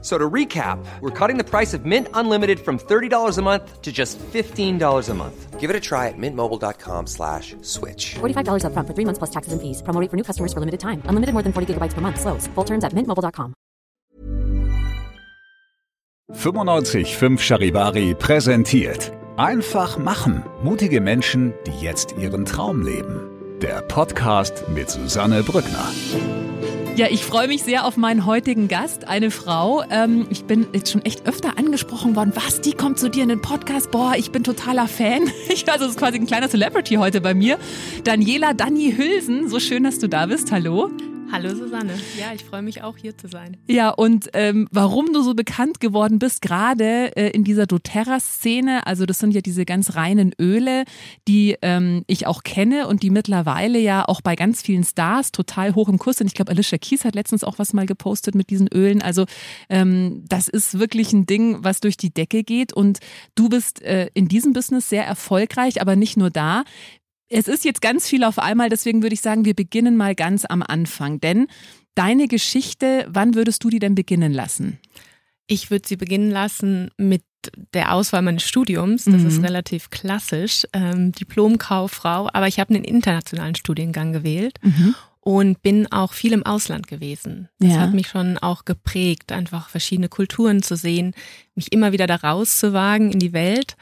So to recap, we're cutting the price of Mint Unlimited from $30 a month to just $15 a month. Give it a try at mintmobile.com slash switch. $45 upfront for three months plus taxes and fees. Promo rate for new customers for limited time. Unlimited more than 40 gigabytes per month. Slows. Full terms at mintmobile.com. 95.5 Charivari präsentiert. Einfach machen. Mutige Menschen, die jetzt ihren Traum leben. Der Podcast mit Susanne Brückner. Ja, ich freue mich sehr auf meinen heutigen Gast, eine Frau. Ähm, ich bin jetzt schon echt öfter angesprochen worden. Was, die kommt zu dir in den Podcast? Boah, ich bin totaler Fan. Ich also, das ist quasi ein kleiner Celebrity heute bei mir. Daniela Dani Hülsen, so schön, dass du da bist. Hallo. Hallo Susanne, ja, ich freue mich auch hier zu sein. Ja, und ähm, warum du so bekannt geworden bist, gerade äh, in dieser doTERRA-Szene, also das sind ja diese ganz reinen Öle, die ähm, ich auch kenne und die mittlerweile ja auch bei ganz vielen Stars total hoch im Kurs sind. Ich glaube, Alicia Keys hat letztens auch was mal gepostet mit diesen Ölen. Also ähm, das ist wirklich ein Ding, was durch die Decke geht und du bist äh, in diesem Business sehr erfolgreich, aber nicht nur da. Es ist jetzt ganz viel auf einmal, deswegen würde ich sagen, wir beginnen mal ganz am Anfang. Denn deine Geschichte, wann würdest du die denn beginnen lassen? Ich würde sie beginnen lassen mit der Auswahl meines Studiums. Das Mhm. ist relativ klassisch. Ähm, Diplomkauffrau, aber ich habe einen internationalen Studiengang gewählt und bin auch viel im Ausland gewesen. Das Ja. hat mich schon auch geprägt, einfach verschiedene Kulturen zu sehen, mich immer wieder da rauszuwagen in die Welt.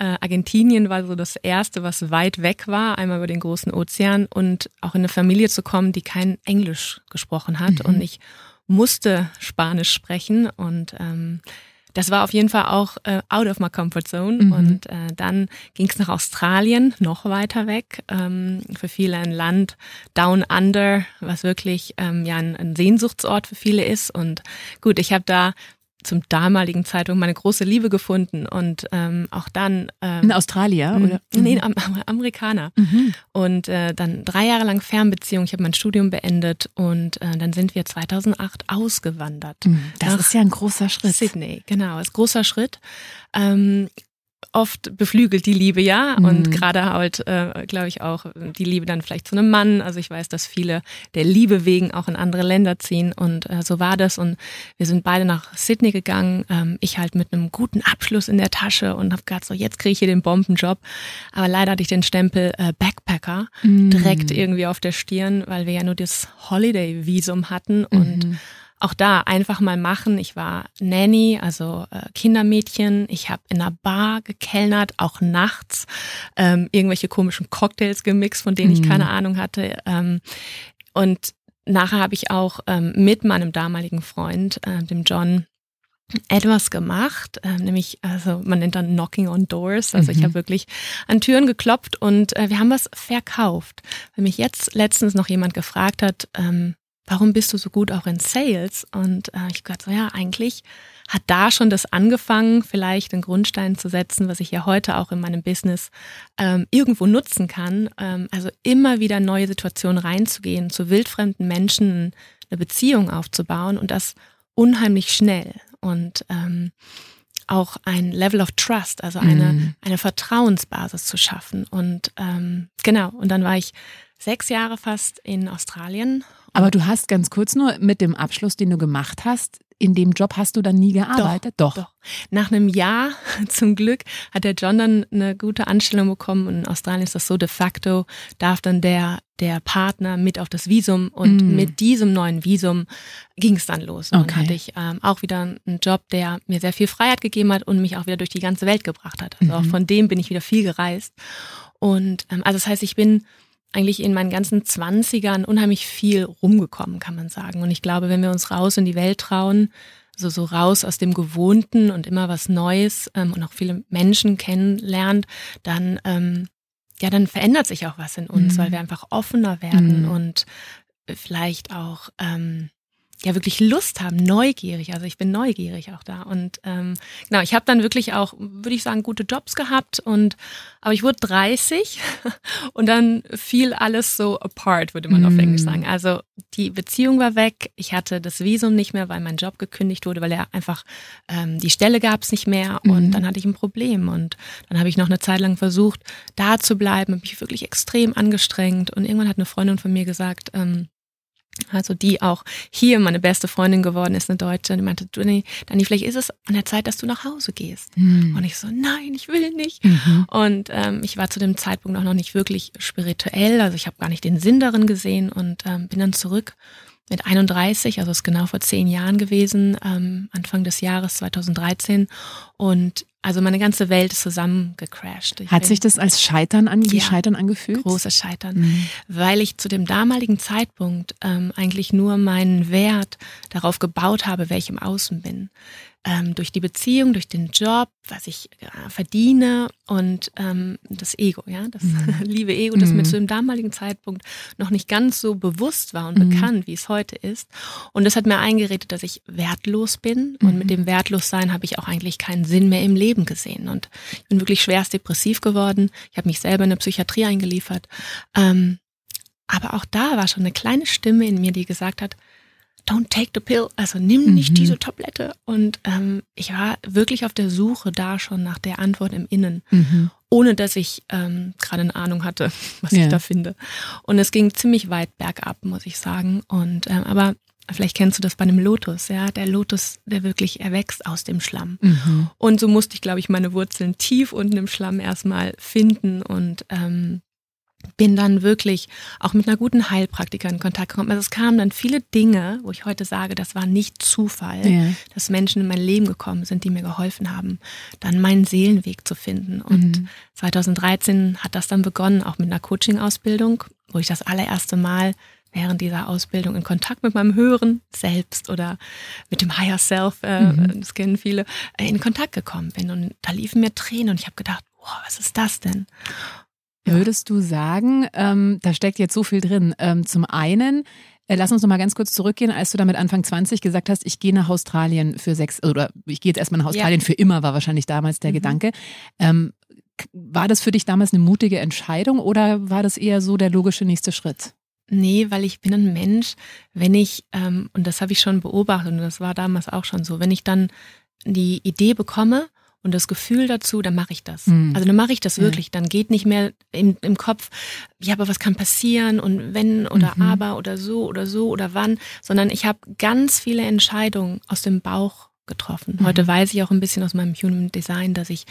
Äh, Argentinien war so das erste, was weit weg war, einmal über den großen Ozean und auch in eine Familie zu kommen, die kein Englisch gesprochen hat. Und ich musste Spanisch sprechen und ähm, das war auf jeden Fall auch äh, out of my comfort zone. Mhm. Und äh, dann ging es nach Australien, noch weiter weg. Ähm, für viele ein Land down under, was wirklich ähm, ja ein, ein Sehnsuchtsort für viele ist. Und gut, ich habe da zum damaligen Zeitpunkt meine große Liebe gefunden und ähm, auch dann ähm, In Australien, oder? Mhm. Nee, am, am, Amerikaner. Und äh, dann drei Jahre lang Fernbeziehung. Ich habe mein Studium beendet und äh, dann sind wir 2008 ausgewandert. Das Nach ist ja ein großer Schritt. Sydney, genau, ist großer Schritt. Ähm, oft beflügelt die Liebe ja und Mhm. gerade halt, äh, glaube ich auch die Liebe dann vielleicht zu einem Mann. Also ich weiß, dass viele der Liebe wegen auch in andere Länder ziehen und äh, so war das und wir sind beide nach Sydney gegangen. Ähm, ich halt mit einem guten Abschluss in der Tasche und habe gedacht so jetzt kriege ich hier den Bombenjob, aber leider hatte ich den Stempel äh, Backpacker Mhm. direkt irgendwie auf der Stirn, weil wir ja nur das Holiday Visum hatten und Mhm. Auch da einfach mal machen. Ich war Nanny, also äh, Kindermädchen. Ich habe in einer Bar gekellnert, auch nachts. Ähm, irgendwelche komischen Cocktails gemixt, von denen ich keine Ahnung hatte. Ähm, und nachher habe ich auch ähm, mit meinem damaligen Freund, äh, dem John, etwas gemacht, ähm, nämlich, also man nennt dann Knocking on Doors. Also ich habe wirklich an Türen geklopft und äh, wir haben was verkauft. Weil mich jetzt letztens noch jemand gefragt hat, ähm, warum bist du so gut auch in Sales? Und äh, ich gesagt so, ja, eigentlich hat da schon das angefangen, vielleicht einen Grundstein zu setzen, was ich ja heute auch in meinem Business ähm, irgendwo nutzen kann. Ähm, also immer wieder neue Situationen reinzugehen, zu wildfremden Menschen eine Beziehung aufzubauen und das unheimlich schnell und ähm, auch ein Level of Trust, also eine, eine Vertrauensbasis zu schaffen. Und ähm, genau, und dann war ich sechs Jahre fast in Australien Aber du hast ganz kurz nur mit dem Abschluss, den du gemacht hast, in dem Job hast du dann nie gearbeitet? Doch. Doch. Nach einem Jahr, zum Glück, hat der John dann eine gute Anstellung bekommen. Und in Australien ist das so de facto, darf dann der, der Partner mit auf das Visum. Und Mm. mit diesem neuen Visum ging es dann los. Und Okay. dann hatte ich ähm, auch wieder einen Job, der mir sehr viel Freiheit gegeben hat und mich auch wieder durch die ganze Welt gebracht hat. Also auch Mhm. von dem bin ich wieder viel gereist. Und ähm, also das heißt, ich bin eigentlich in meinen ganzen Zwanzigern unheimlich viel rumgekommen, kann man sagen. Und ich glaube, wenn wir uns raus in die Welt trauen, so, so raus aus dem Gewohnten und immer was Neues ähm, und auch viele Menschen kennenlernt, dann, ähm, ja, dann verändert sich auch was in uns, Mhm. weil wir einfach offener werden Mhm. und vielleicht auch, ähm, ja wirklich Lust haben, neugierig. Also ich bin neugierig auch da. Und ähm, genau, ich habe dann wirklich auch, würde ich sagen, gute Jobs gehabt und aber ich wurde 30 und dann fiel alles so apart, würde man mm. auf Englisch sagen. Also die Beziehung war weg, ich hatte das Visum nicht mehr, weil mein Job gekündigt wurde, weil er einfach ähm, die Stelle gab es nicht mehr und mm. dann hatte ich ein Problem und dann habe ich noch eine Zeit lang versucht, da zu bleiben, habe mich wirklich extrem angestrengt und irgendwann hat eine Freundin von mir gesagt, ähm, also die auch hier meine beste Freundin geworden ist, eine Deutsche, die meinte, Dani, Dani, vielleicht ist es an der Zeit, dass du nach Hause gehst. Mhm. Und ich so, nein, ich will nicht. Mhm. Und ähm, ich war zu dem Zeitpunkt auch noch nicht wirklich spirituell, also ich habe gar nicht den Sinn darin gesehen und ähm, bin dann zurück mit 31, also ist genau vor zehn Jahren gewesen, ähm, Anfang des Jahres 2013. Und also meine ganze Welt ist zusammengecrashed. Ich Hat sich das als Scheitern an, ja, Scheitern angefühlt? Großes Scheitern, mhm. weil ich zu dem damaligen Zeitpunkt ähm, eigentlich nur meinen Wert darauf gebaut habe, wer ich im Außen bin ähm, durch die Beziehung, durch den Job, was ich äh, verdiene und ähm, das Ego, ja, das mhm. liebe Ego, das mhm. mir zu dem damaligen Zeitpunkt noch nicht ganz so bewusst war und mhm. bekannt, wie es heute ist. Und das hat mir eingeredet, dass ich wertlos bin und mit mhm. dem Wertlossein habe ich auch eigentlich keinen Sinn mehr im Leben gesehen. Und ich bin wirklich schwerst depressiv geworden. Ich habe mich selber in eine Psychiatrie eingeliefert. Ähm, aber auch da war schon eine kleine Stimme in mir, die gesagt hat, don't take the pill, also nimm nicht mhm. diese Tablette. Und ähm, ich war wirklich auf der Suche da schon nach der Antwort im Innen, mhm. ohne dass ich ähm, gerade eine Ahnung hatte, was ja. ich da finde. Und es ging ziemlich weit bergab, muss ich sagen. Und ähm, aber Vielleicht kennst du das bei einem Lotus, ja, der Lotus, der wirklich erwächst aus dem Schlamm. Mhm. Und so musste ich, glaube ich, meine Wurzeln tief unten im Schlamm erstmal finden und ähm, bin dann wirklich auch mit einer guten Heilpraktikerin in Kontakt gekommen. Also es kamen dann viele Dinge, wo ich heute sage, das war nicht Zufall, ja. dass Menschen in mein Leben gekommen sind, die mir geholfen haben, dann meinen Seelenweg zu finden. Und mhm. 2013 hat das dann begonnen, auch mit einer Coaching-Ausbildung, wo ich das allererste Mal während dieser Ausbildung in Kontakt mit meinem höheren Selbst oder mit dem Higher Self, äh, mhm. das kennen viele, äh, in Kontakt gekommen bin. Und da liefen mir Tränen und ich habe gedacht, wow, was ist das denn? Würdest du sagen, ähm, da steckt jetzt so viel drin. Ähm, zum einen, äh, lass uns noch mal ganz kurz zurückgehen, als du damit Anfang 20 gesagt hast, ich gehe nach Australien für sechs, oder ich gehe jetzt erstmal nach Australien ja. für immer, war wahrscheinlich damals der mhm. Gedanke. Ähm, war das für dich damals eine mutige Entscheidung oder war das eher so der logische nächste Schritt? Nee, weil ich bin ein Mensch, wenn ich, ähm, und das habe ich schon beobachtet und das war damals auch schon so, wenn ich dann die Idee bekomme und das Gefühl dazu, dann mache ich das. Mhm. Also dann mache ich das wirklich. Dann geht nicht mehr im, im Kopf, ja, aber was kann passieren und wenn oder mhm. aber oder so oder so oder wann, sondern ich habe ganz viele Entscheidungen aus dem Bauch getroffen. Mhm. Heute weiß ich auch ein bisschen aus meinem Human Design, dass ich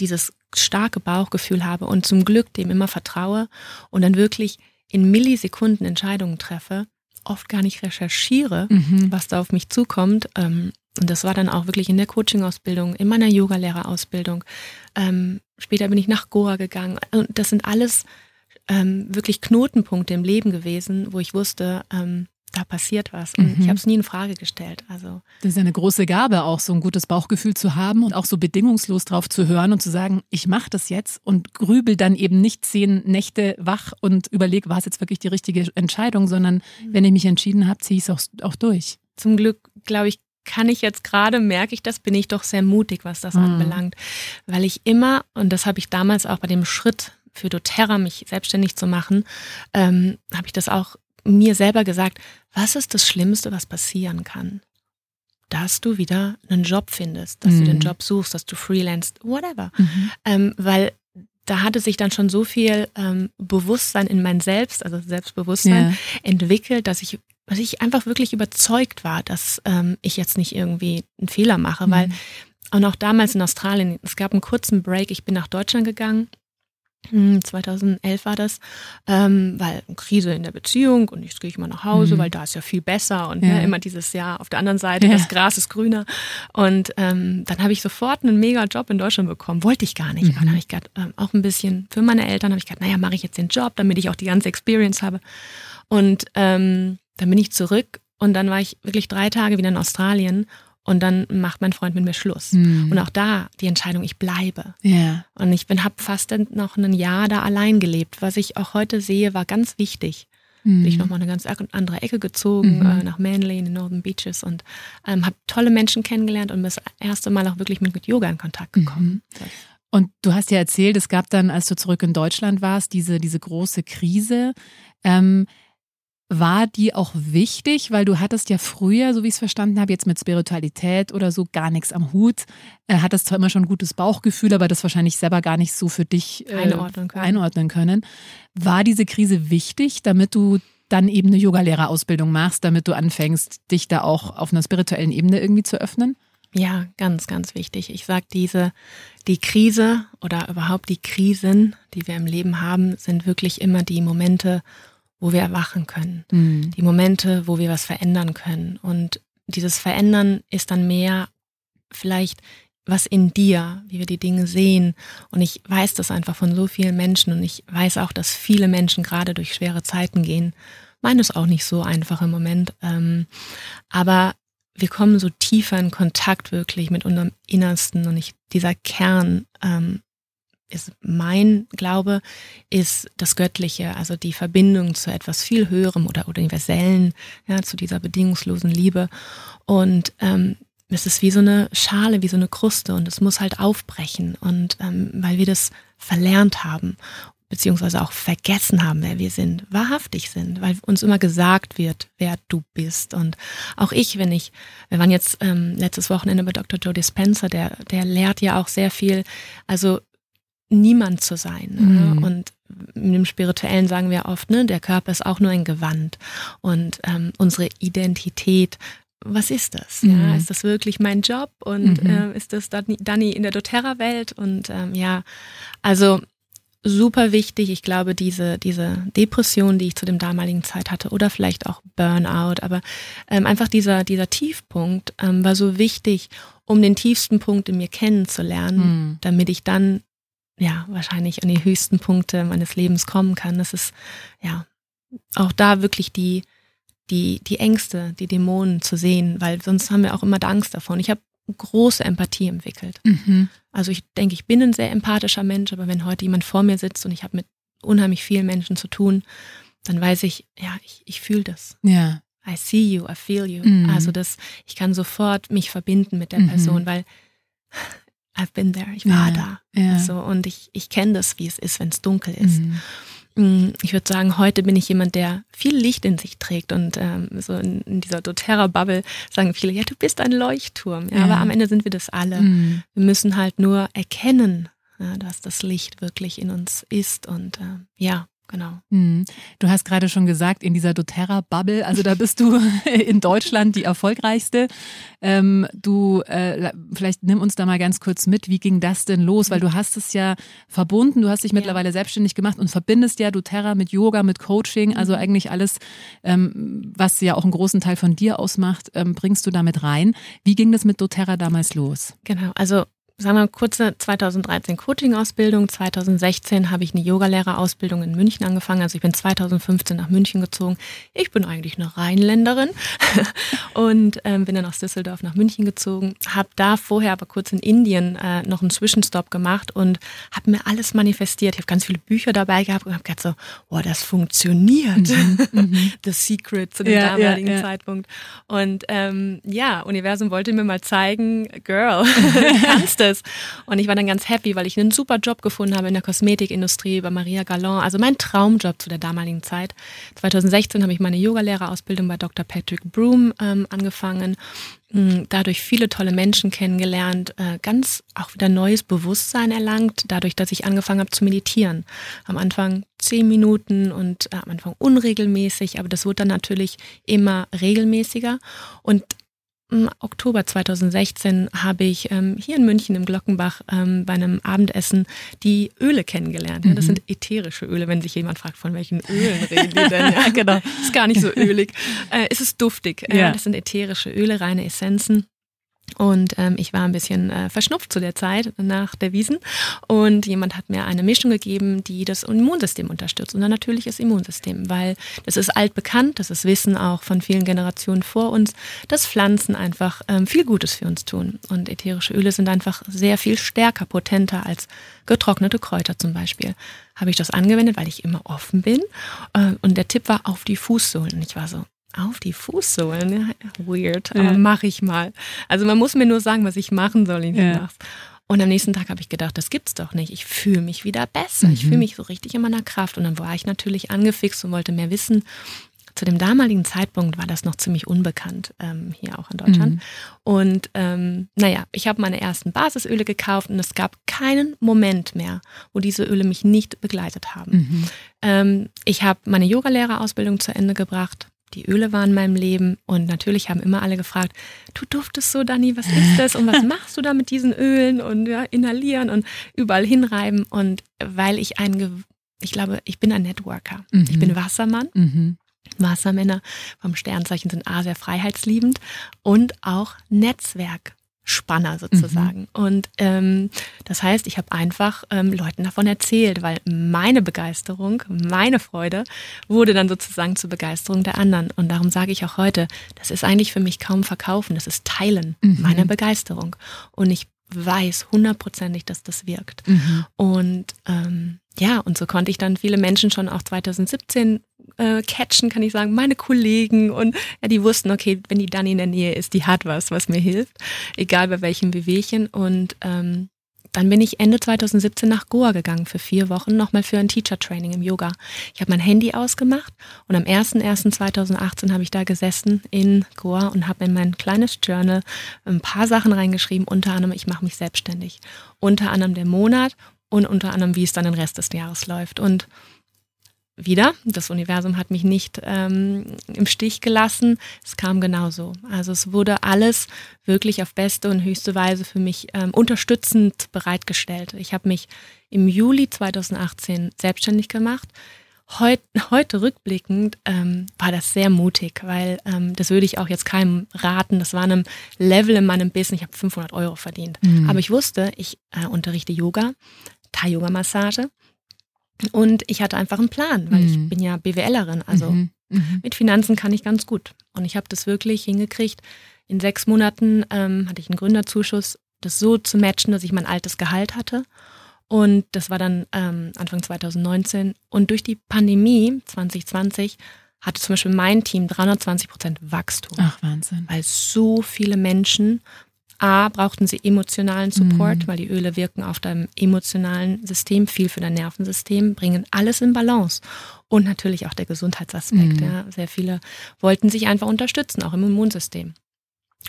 dieses starke Bauchgefühl habe und zum Glück dem immer vertraue und dann wirklich in Millisekunden Entscheidungen treffe, oft gar nicht recherchiere, mhm. was da auf mich zukommt. Ähm, und das war dann auch wirklich in der Coaching-Ausbildung, in meiner Yogalehrerausbildung. Ähm, später bin ich nach Goa gegangen. Und das sind alles ähm, wirklich Knotenpunkte im Leben gewesen, wo ich wusste, ähm, da passiert was. Und mhm. ich habe es nie in Frage gestellt. Also das ist eine große Gabe, auch so ein gutes Bauchgefühl zu haben und auch so bedingungslos drauf zu hören und zu sagen, ich mache das jetzt und grübel dann eben nicht zehn Nächte wach und überlege, war es jetzt wirklich die richtige Entscheidung, sondern mhm. wenn ich mich entschieden habe, ziehe ich es auch, auch durch. Zum Glück, glaube ich, kann ich jetzt gerade, merke ich das, bin ich doch sehr mutig, was das mhm. anbelangt. Weil ich immer, und das habe ich damals auch bei dem Schritt für doTERRA, mich selbstständig zu machen, ähm, habe ich das auch mir selber gesagt, was ist das Schlimmste, was passieren kann? Dass du wieder einen Job findest, dass mhm. du den mhm. Job suchst, dass du freelance, whatever. Mhm. Ähm, weil da hatte sich dann schon so viel ähm, Bewusstsein in mein Selbst, also Selbstbewusstsein, ja. entwickelt, dass ich dass ich einfach wirklich überzeugt war, dass ähm, ich jetzt nicht irgendwie einen Fehler mache, mhm. weil und auch damals in Australien, es gab einen kurzen Break, ich bin nach Deutschland gegangen 2011 hm, war das, ähm, weil Krise in der Beziehung und jetzt gehe ich mal nach Hause, mhm. weil da ist ja viel besser und ne, ja. ne, immer dieses Jahr auf der anderen Seite, ja. das Gras ist grüner. Und ähm, dann habe ich sofort einen mega Job in Deutschland bekommen. Wollte ich gar nicht. Mhm. Aber dann habe ich gerade ähm, auch ein bisschen für meine Eltern habe ich gedacht, naja, mache ich jetzt den Job, damit ich auch die ganze Experience habe. Und ähm, dann bin ich zurück und dann war ich wirklich drei Tage wieder in Australien und dann macht mein Freund mit mir Schluss. Mhm. Und auch da die Entscheidung, ich bleibe. Ja. Und ich bin habe fast noch ein Jahr da allein gelebt. Was ich auch heute sehe, war ganz wichtig. bin ich nochmal eine ganz andere Ecke gezogen, Mhm. äh, nach Manly in den Northern Beaches und ähm, habe tolle Menschen kennengelernt und bin das erste Mal auch wirklich mit, mit Yoga in Kontakt gekommen. Und du hast ja erzählt, es gab dann, als du zurück in Deutschland warst, diese, diese große Krise. Ähm, war die auch wichtig, weil du hattest ja früher, so wie ich es verstanden habe, jetzt mit Spiritualität oder so gar nichts am Hut. Äh, hattest zwar immer schon ein gutes Bauchgefühl, aber das wahrscheinlich selber gar nicht so für dich äh, Einordnen können. einordnen können. War diese Krise wichtig, damit du dann eben eine Yogalehrerausbildung machst, damit du anfängst, dich da auch auf einer spirituellen Ebene irgendwie zu öffnen? Ja, ganz, ganz wichtig. Ich sag diese, die Krise oder überhaupt die Krisen, die wir im Leben haben, sind wirklich immer die Momente, wo wir erwachen können. Mhm. Die Momente, wo wir was verändern können. Und dieses Verändern ist dann mehr vielleicht was in dir, wie wir die Dinge sehen. Und ich weiß das einfach von so vielen Menschen und ich weiß auch, dass viele Menschen gerade durch schwere Zeiten gehen. Meine ist auch nicht so einfach im Moment. Ähm, aber wir kommen so tiefer in Kontakt wirklich mit unserem Innersten und ich, dieser Kern ähm, ist mein Glaube, ist das Göttliche, also die Verbindung zu etwas viel Höherem oder Universellen, ja, zu dieser bedingungslosen Liebe. Und ähm, es ist wie so eine Schale, wie so eine Kruste und es muss halt aufbrechen. Und ähm, weil wir das verlernt haben, beziehungsweise auch vergessen haben, wer wir sind, wahrhaftig sind, weil uns immer gesagt wird, wer du bist. Und auch ich, wenn ich, wir waren jetzt ähm, letztes Wochenende bei Dr. Joe Dispenza, der, der lehrt ja auch sehr viel, also niemand zu sein. Mhm. Ne? Und in dem Spirituellen sagen wir oft, ne, der Körper ist auch nur ein Gewand. Und ähm, unsere Identität, was ist das? Mhm. Ja, ist das wirklich mein Job? Und Mhm. ähm, ist das Dani, Dani in der doTERRA-Welt? Und ähm, ja, also super wichtig. Ich glaube, diese, diese Depression, die ich zu dem damaligen Zeit hatte, oder vielleicht auch Burnout, aber ähm, einfach dieser, dieser Tiefpunkt ähm, war so wichtig, um den tiefsten Punkt in mir kennenzulernen, Mhm. damit ich dann ja wahrscheinlich an die höchsten Punkte meines Lebens kommen kann. Das ist ja auch da wirklich die, die, die Ängste, die Dämonen zu sehen, weil sonst haben wir auch immer Angst davon. Ich habe große Empathie entwickelt. Mhm. Also ich denke, ich bin ein sehr empathischer Mensch, aber wenn heute jemand vor mir sitzt und ich habe mit unheimlich vielen Menschen zu tun, dann weiß ich, ja, ich, ich fühle das. Ja. I see you, I feel you. Mhm. Also das, ich kann sofort mich verbinden mit der Mhm. Person, weil I've been there, ich war Ja, da. ja. Also, und ich, ich kenne das, wie es ist, wenn es dunkel ist. Mhm. Mm, Ich würde sagen, heute bin ich jemand, der viel Licht in sich trägt und ähm, so in, in dieser doTERRA-Bubble sagen viele, ja, du bist ein Leuchtturm. Ja. Aber am Ende sind wir das alle. Mhm. Wir müssen halt nur erkennen, dass das Licht wirklich in uns ist und äh, ja, genau. Mhm. Du hast gerade schon gesagt, in dieser doTERRA-Bubble, also da bist du in Deutschland die erfolgreichste. Ähm, du, äh, vielleicht nimm uns da mal ganz kurz mit, wie ging das denn los? Weil du hast es ja verbunden, du hast dich Ja. mittlerweile selbstständig gemacht und verbindest ja doTERRA mit Yoga, mit Coaching, also eigentlich alles, ähm, was ja auch einen großen Teil von dir ausmacht, ähm, bringst du damit rein. Wie ging das mit doTERRA damals los? Genau, also sagen wir kurze 2013 Coaching-Ausbildung, 2016 habe ich eine Yogalehrerausbildung in München angefangen, also ich bin 2015 nach München gezogen. Ich bin eigentlich eine Rheinländerin und ähm, bin dann aus Düsseldorf nach München gezogen, habe da vorher aber kurz in Indien äh, noch einen Zwischenstopp gemacht und habe mir alles manifestiert. Ich habe ganz viele Bücher dabei gehabt und habe gedacht so, oh, das funktioniert. The Secret zu dem Mhm, Ja, ja, damaligen ja. Zeitpunkt. Und ähm, ja, Universum wollte mir mal zeigen, Girl, du es. Und ich war dann ganz happy, weil ich einen super Job gefunden habe in der Kosmetikindustrie bei Maria Galland. Also mein Traumjob zu der damaligen Zeit. 2016 habe ich meine Yogalehrerausbildung bei Dr. Patrick Broom ähm, angefangen. Mm, Dadurch viele tolle Menschen kennengelernt, äh, ganz auch wieder neues Bewusstsein erlangt, dadurch, dass ich angefangen habe zu meditieren. Am Anfang zehn Minuten und äh, am Anfang unregelmäßig, aber das wurde dann natürlich immer regelmäßiger. Und im Oktober 2016 habe ich ähm, hier in München im Glockenbach ähm, bei einem Abendessen die Öle kennengelernt. Ja, das Mhm. sind ätherische Öle, wenn sich jemand fragt, von welchen Ölen reden die denn? Ja, genau. Ist gar nicht so ölig. Äh, es ist duftig. Äh, Ja. Das sind ätherische Öle, reine Essenzen. Und ähm, ich war ein bisschen äh, verschnupft zu der Zeit nach der Wiesen. Und jemand hat mir eine Mischung gegeben, die das Immunsystem unterstützt. Und ein natürliches Immunsystem, weil das ist altbekannt, das ist Wissen auch von vielen Generationen vor uns, dass Pflanzen einfach ähm, viel Gutes für uns tun. Und ätherische Öle sind einfach sehr viel stärker, potenter als getrocknete Kräuter zum Beispiel. Habe ich das angewendet, weil ich immer offen bin. Äh, und der Tipp war auf die Fußsohlen. Ich war so, auf die Fußsohlen. Weird, aber ja. mache ich mal. Also man muss mir nur sagen, was ich machen soll. Ich ja. Und am nächsten Tag habe ich gedacht, das gibt's doch nicht. Ich fühle mich wieder besser. Mhm. Ich fühle mich so richtig in meiner Kraft. Und dann war ich natürlich angefixt und wollte mehr wissen. Zu dem damaligen Zeitpunkt war das noch ziemlich unbekannt ähm, hier auch in Deutschland. Mhm. Und ähm, naja, ich habe meine ersten Basisöle gekauft und es gab keinen Moment mehr, wo diese Öle mich nicht begleitet haben. Mhm. Ähm, ich habe meine Yogalehrerausbildung zu Ende gebracht die Öle waren in meinem Leben und natürlich haben immer alle gefragt, du duftest so, Dani, was ist das und was machst du da mit diesen Ölen und ja, inhalieren und überall hinreiben und weil ich ein, ich glaube, ich bin ein Networker, mhm. ich bin Wassermann. Mhm. Wassermänner vom Sternzeichen sind A sehr freiheitsliebend und auch Netzwerk Spanner sozusagen. Mhm. Und ähm, das heißt, ich habe einfach ähm, Leuten davon erzählt, weil meine Begeisterung, meine Freude wurde dann sozusagen zur Begeisterung der anderen. Und darum sage ich auch heute, das ist eigentlich für mich kaum verkaufen, das ist Teilen mhm. meiner Begeisterung. Und ich weiß hundertprozentig, dass das wirkt. Mhm. Und ähm, ja, und so konnte ich dann viele Menschen schon auch 2017 äh, catchen, kann ich sagen, meine Kollegen und ja, die wussten, okay, wenn die dann in der Nähe ist, die hat was, was mir hilft, egal bei welchem Wehwehchen. Und ähm, dann bin ich Ende 2017 nach Goa gegangen für vier Wochen, nochmal für ein Teacher-Training im Yoga. Ich habe mein Handy ausgemacht und am 01.01.2018 habe ich da gesessen in Goa und habe in mein kleines Journal ein paar Sachen reingeschrieben, unter anderem, ich mache mich selbstständig. Unter anderem der Monat und unter anderem, wie es dann den Rest des Jahres läuft. Und wieder, das Universum hat mich nicht ähm, im Stich gelassen. Es kam genauso. Also es wurde alles wirklich auf beste und höchste Weise für mich ähm, unterstützend bereitgestellt. Ich habe mich im Juli 2018 selbstständig gemacht. Heut, heute rückblickend ähm, war das sehr mutig, weil ähm, das würde ich auch jetzt keinem raten. Das war einem Level in meinem Business. Ich habe 500 Euro verdient. Mhm. Aber ich wusste, ich äh, unterrichte Yoga, Thai-Yoga-Massage und ich hatte einfach einen Plan, weil mhm. ich bin ja BWLerin, also mhm. Mhm. mit Finanzen kann ich ganz gut. Und ich habe das wirklich hingekriegt. In sechs Monaten ähm, hatte ich einen Gründerzuschuss, das so zu matchen, dass ich mein altes Gehalt hatte. Und das war dann ähm, Anfang 2019. Und durch die Pandemie 2020 hatte zum Beispiel mein Team 320 Prozent Wachstum. Ach, Wahnsinn. Weil so viele Menschen A, brauchten sie emotionalen Support, mhm. weil die Öle wirken auf deinem emotionalen System, viel für dein Nervensystem, bringen alles in Balance. Und natürlich auch der Gesundheitsaspekt. Mhm. Ja. Sehr viele wollten sich einfach unterstützen, auch im Immunsystem.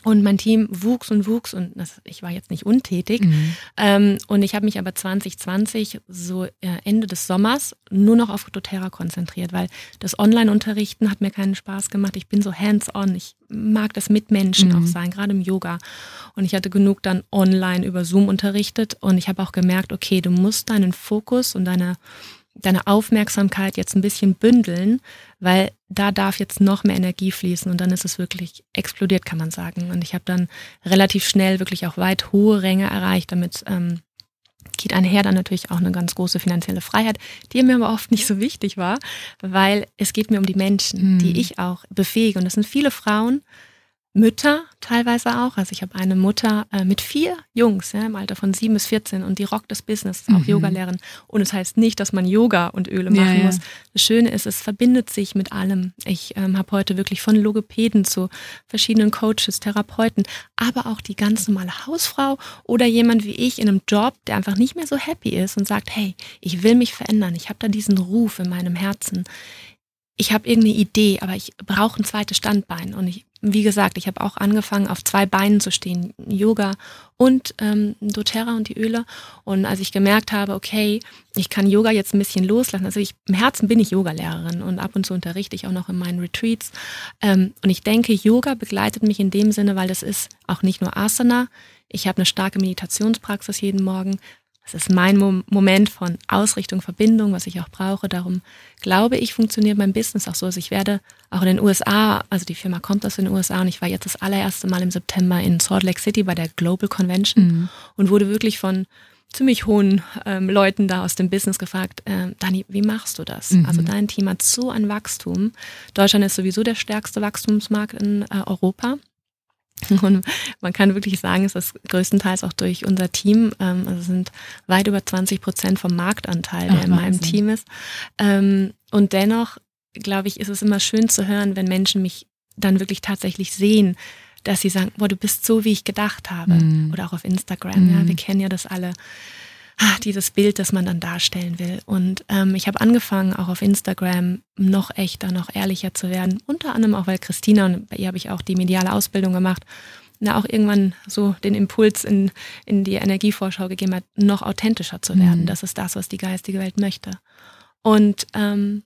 Und mein Team wuchs und wuchs und das, ich war jetzt nicht untätig. Mhm. Ähm, und ich habe mich aber 2020, so äh, Ende des Sommers, nur noch auf doTERRA konzentriert, weil das Online-Unterrichten hat mir keinen Spaß gemacht. Ich bin so hands-on. Ich mag das mit Menschen mhm. auch sein, gerade im Yoga. Und ich hatte genug dann online über Zoom unterrichtet und ich habe auch gemerkt, okay, du musst deinen Fokus und deine deine Aufmerksamkeit jetzt ein bisschen bündeln, weil da darf jetzt noch mehr Energie fließen und dann ist es wirklich explodiert, kann man sagen. Und ich habe dann relativ schnell wirklich auch weit hohe Ränge erreicht. Damit ähm, geht einher dann natürlich auch eine ganz große finanzielle Freiheit, die mir aber oft nicht so wichtig war, weil es geht mir um die Menschen, mhm. die ich auch befähige. Und das sind viele Frauen, Mütter teilweise auch. Also ich habe eine Mutter äh, mit vier Jungs ja, im Alter von sieben bis 14 und die rockt das Business, auch mhm. Yoga-Lehrerin. Und es das heißt nicht, dass man Yoga und Öle machen ja, ja. muss. Das Schöne ist, es verbindet sich mit allem. Ich ähm, habe heute wirklich von Logopäden zu verschiedenen Coaches, Therapeuten, aber auch die ganz normale Hausfrau oder jemand wie ich in einem Job, der einfach nicht mehr so happy ist und sagt, hey, ich will mich verändern. Ich habe da diesen Ruf in meinem Herzen ich habe irgendeine Idee, aber ich brauche ein zweites Standbein. Und ich, wie gesagt, ich habe auch angefangen, auf zwei Beinen zu stehen, Yoga und ähm, doTERRA und die Öle. Und als ich gemerkt habe, okay, ich kann Yoga jetzt ein bisschen loslassen. Also ich, im Herzen bin ich Yogalehrerin und ab und zu unterrichte ich auch noch in meinen Retreats. Ähm, und ich denke, Yoga begleitet mich in dem Sinne, weil das ist auch nicht nur Asana. Ich habe eine starke Meditationspraxis jeden Morgen es ist mein Mo Moment von Ausrichtung, Verbindung, was ich auch brauche. Darum glaube ich, funktioniert mein Business auch so. Also ich werde auch in den USA, also die Firma kommt aus den USA und ich war jetzt das allererste Mal im September in Salt Lake City bei der Global Convention mhm. und wurde wirklich von ziemlich hohen ähm, Leuten da aus dem Business gefragt, äh, Dani, wie machst du das? Mhm. Also dein Team hat so ein Wachstum. Deutschland ist sowieso der stärkste Wachstumsmarkt in äh, Europa. Und man kann wirklich sagen, es ist größtenteils auch durch unser Team. Ähm, also sind weit über 20 Prozent vom Marktanteil, der Ach, in meinem Team ist. Ähm, und dennoch, glaube ich, ist es immer schön zu hören, wenn Menschen mich dann wirklich tatsächlich sehen, dass sie sagen, boah, du bist so, wie ich gedacht habe. Mhm. Oder auch auf Instagram, mhm. ja, wir kennen ja das alle. Ah, dieses Bild, das man dann darstellen will. Und ähm, ich habe angefangen, auch auf Instagram noch echter, noch ehrlicher zu werden. Unter anderem auch, weil Christina, und bei ihr habe ich auch die mediale Ausbildung gemacht, na, auch irgendwann so den Impuls in, in die Energievorschau gegeben hat, noch authentischer zu werden. Mhm. Das ist das, was die geistige Welt möchte. Und ähm,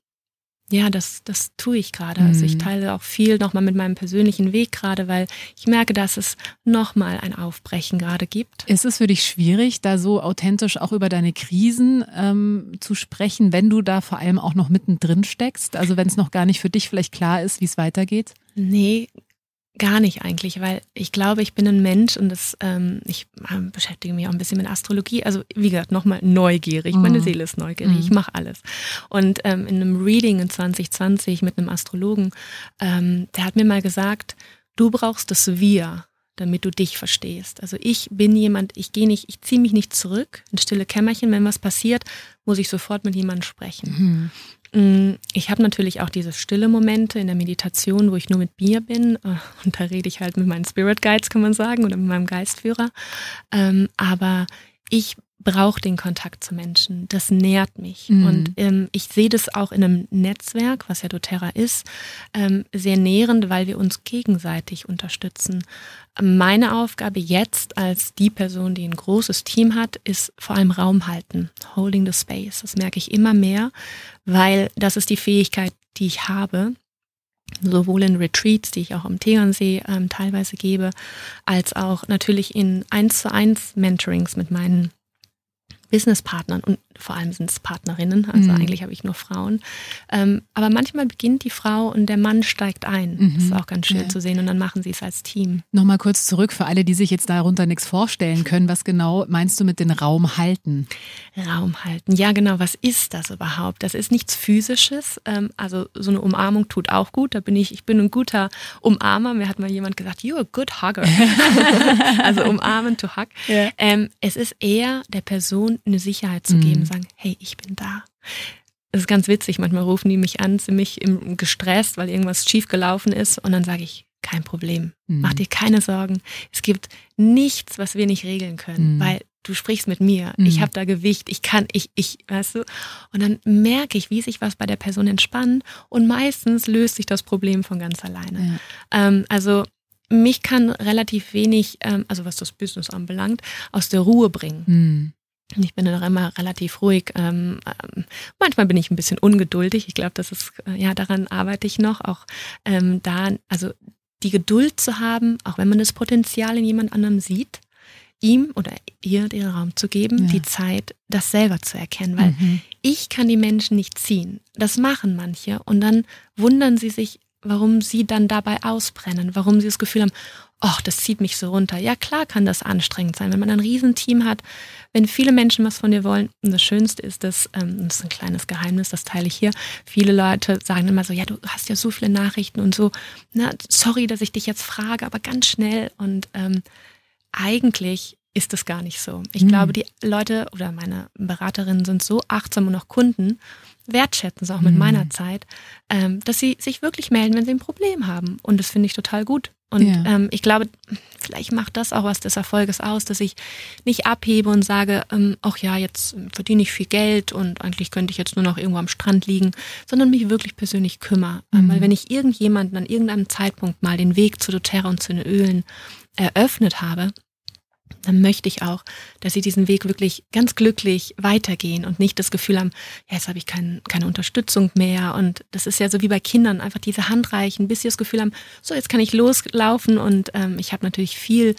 ja, das, das tue ich gerade. Also ich mhm. teile auch viel nochmal mit meinem persönlichen Weg gerade, weil ich merke, dass es nochmal ein Aufbrechen gerade gibt. Ist es für dich schwierig, da so authentisch auch über deine Krisen ähm, zu sprechen, wenn du da vor allem auch noch mittendrin steckst? Also wenn es noch gar nicht für dich vielleicht klar ist, wie es weitergeht? Nee, Gar nicht eigentlich, weil ich glaube, ich bin ein Mensch und das, ähm, ich äh, beschäftige mich auch ein bisschen mit Astrologie. Also wie gesagt, nochmal neugierig. Mhm. Meine Seele ist neugierig. Mhm. Ich mache alles. Und ähm, in einem Reading in 2020 mit einem Astrologen, ähm, der hat mir mal gesagt, du brauchst das Wir, damit du dich verstehst. Also ich bin jemand, ich gehe nicht, ich ziehe mich nicht zurück in stille Kämmerchen. Wenn was passiert, muss ich sofort mit jemandem sprechen. Mhm. Mm, ich habe natürlich auch diese stille Momente in der Meditation, wo ich nur mit mir bin. Äh, und da rede ich halt mit meinen Spirit Guides, kann man sagen, oder mit meinem Geistführer. Ähm, aber ich brauche den Kontakt zu Menschen. Das nährt mich. Mhm. Und ähm, ich sehe das auch in einem Netzwerk, was ja doTERRA ist, ähm, sehr nährend, weil wir uns gegenseitig unterstützen. Meine Aufgabe jetzt als die Person, die ein großes Team hat, ist vor allem Raum halten, holding the space. Das merke ich immer mehr, weil das ist die Fähigkeit, die ich habe, sowohl in Retreats, die ich auch am Tegernsee ähm, teilweise gebe, als auch natürlich in eins zu eins Mentorings mit meinen Businesspartnern und vor allem sind es Partnerinnen, also mhm. eigentlich habe ich nur Frauen. Ähm, aber manchmal beginnt die Frau und der Mann steigt ein. Mhm. Das ist auch ganz schön ja. zu sehen und dann machen sie es als Team. Nochmal kurz zurück für alle, die sich jetzt darunter nichts vorstellen können. Was genau meinst du mit den Raum halten? Raum halten, ja genau. Was ist das überhaupt? Das ist nichts Physisches. Ähm, also so eine Umarmung tut auch gut. Da bin ich, ich bin ein guter Umarmer. Mir hat mal jemand gesagt, you're a good hugger. also umarmen to hug. Ja. Ähm, es ist eher der Person eine Sicherheit zu geben, mhm. sagen, hey, ich bin da. Es ist ganz witzig, manchmal rufen die mich an, ziemlich gestresst, weil irgendwas schief gelaufen ist und dann sage ich, kein Problem, mhm. mach dir keine Sorgen. Es gibt nichts, was wir nicht regeln können, mhm. weil du sprichst mit mir, mhm. ich habe da Gewicht, ich kann, ich, ich, weißt du? Und dann merke ich, wie sich was bei der Person entspannt und meistens löst sich das Problem von ganz alleine. Ja. Ähm, also mich kann relativ wenig, ähm, also was das Business anbelangt, aus der Ruhe bringen. Ich bin auch immer relativ ruhig. Ähm, ähm, manchmal bin ich ein bisschen ungeduldig. Ich glaube, das ist, äh, ja, daran arbeite ich noch. Auch ähm, da, also die Geduld zu haben, auch wenn man das Potenzial in jemand anderem sieht, ihm oder ihr den Raum zu geben, ja. die Zeit, das selber zu erkennen. Weil mhm. ich kann die Menschen nicht ziehen. Das machen manche. Und dann wundern sie sich, warum sie dann dabei ausbrennen, warum sie das Gefühl haben, ach, das zieht mich so runter. Ja, klar kann das anstrengend sein, wenn man ein Riesenteam hat, wenn viele Menschen was von dir wollen. Und das Schönste ist, dass, ähm, das ist ein kleines Geheimnis, das teile ich hier. Viele Leute sagen immer so, ja, du hast ja so viele Nachrichten und so, na, sorry, dass ich dich jetzt frage, aber ganz schnell. Und ähm, eigentlich ist das gar nicht so. Ich mhm. glaube, die Leute oder meine Beraterinnen sind so achtsam und auch Kunden, wertschätzen es auch mit mhm. meiner Zeit, ähm, dass sie sich wirklich melden, wenn sie ein Problem haben. Und das finde ich total gut. Und ja. ähm, ich glaube, vielleicht macht das auch was des Erfolges aus, dass ich nicht abhebe und sage, ähm, ach ja, jetzt verdiene ich viel Geld und eigentlich könnte ich jetzt nur noch irgendwo am Strand liegen, sondern mich wirklich persönlich kümmere. Mhm. weil wenn ich irgendjemanden an irgendeinem Zeitpunkt mal den Weg zu doTERRA und zu den Ölen eröffnet habe, dann möchte ich auch, dass sie diesen Weg wirklich ganz glücklich weitergehen und nicht das Gefühl haben, ja, jetzt habe ich kein, keine Unterstützung mehr. Und das ist ja so wie bei Kindern, einfach diese Hand reichen, bis sie das Gefühl haben, so, jetzt kann ich loslaufen. Und ähm, ich habe natürlich viel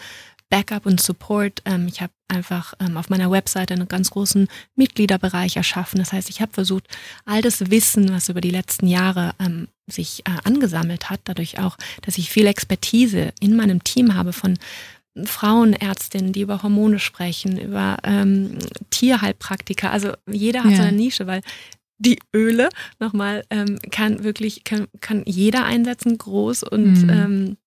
Backup und Support. Ähm, ich habe einfach ähm, auf meiner Webseite einen ganz großen Mitgliederbereich erschaffen. Das heißt, ich habe versucht, all das Wissen, was über die letzten Jahre ähm, sich äh, angesammelt hat, dadurch auch, dass ich viel Expertise in meinem Team habe von Frauenärztinnen, die über Hormone sprechen, über ähm, Tierheilpraktiker. Also jeder hat Ja. so eine Nische, weil die Öle nochmal ähm, kann wirklich kann, kann jeder einsetzen, groß und Mhm. ähm,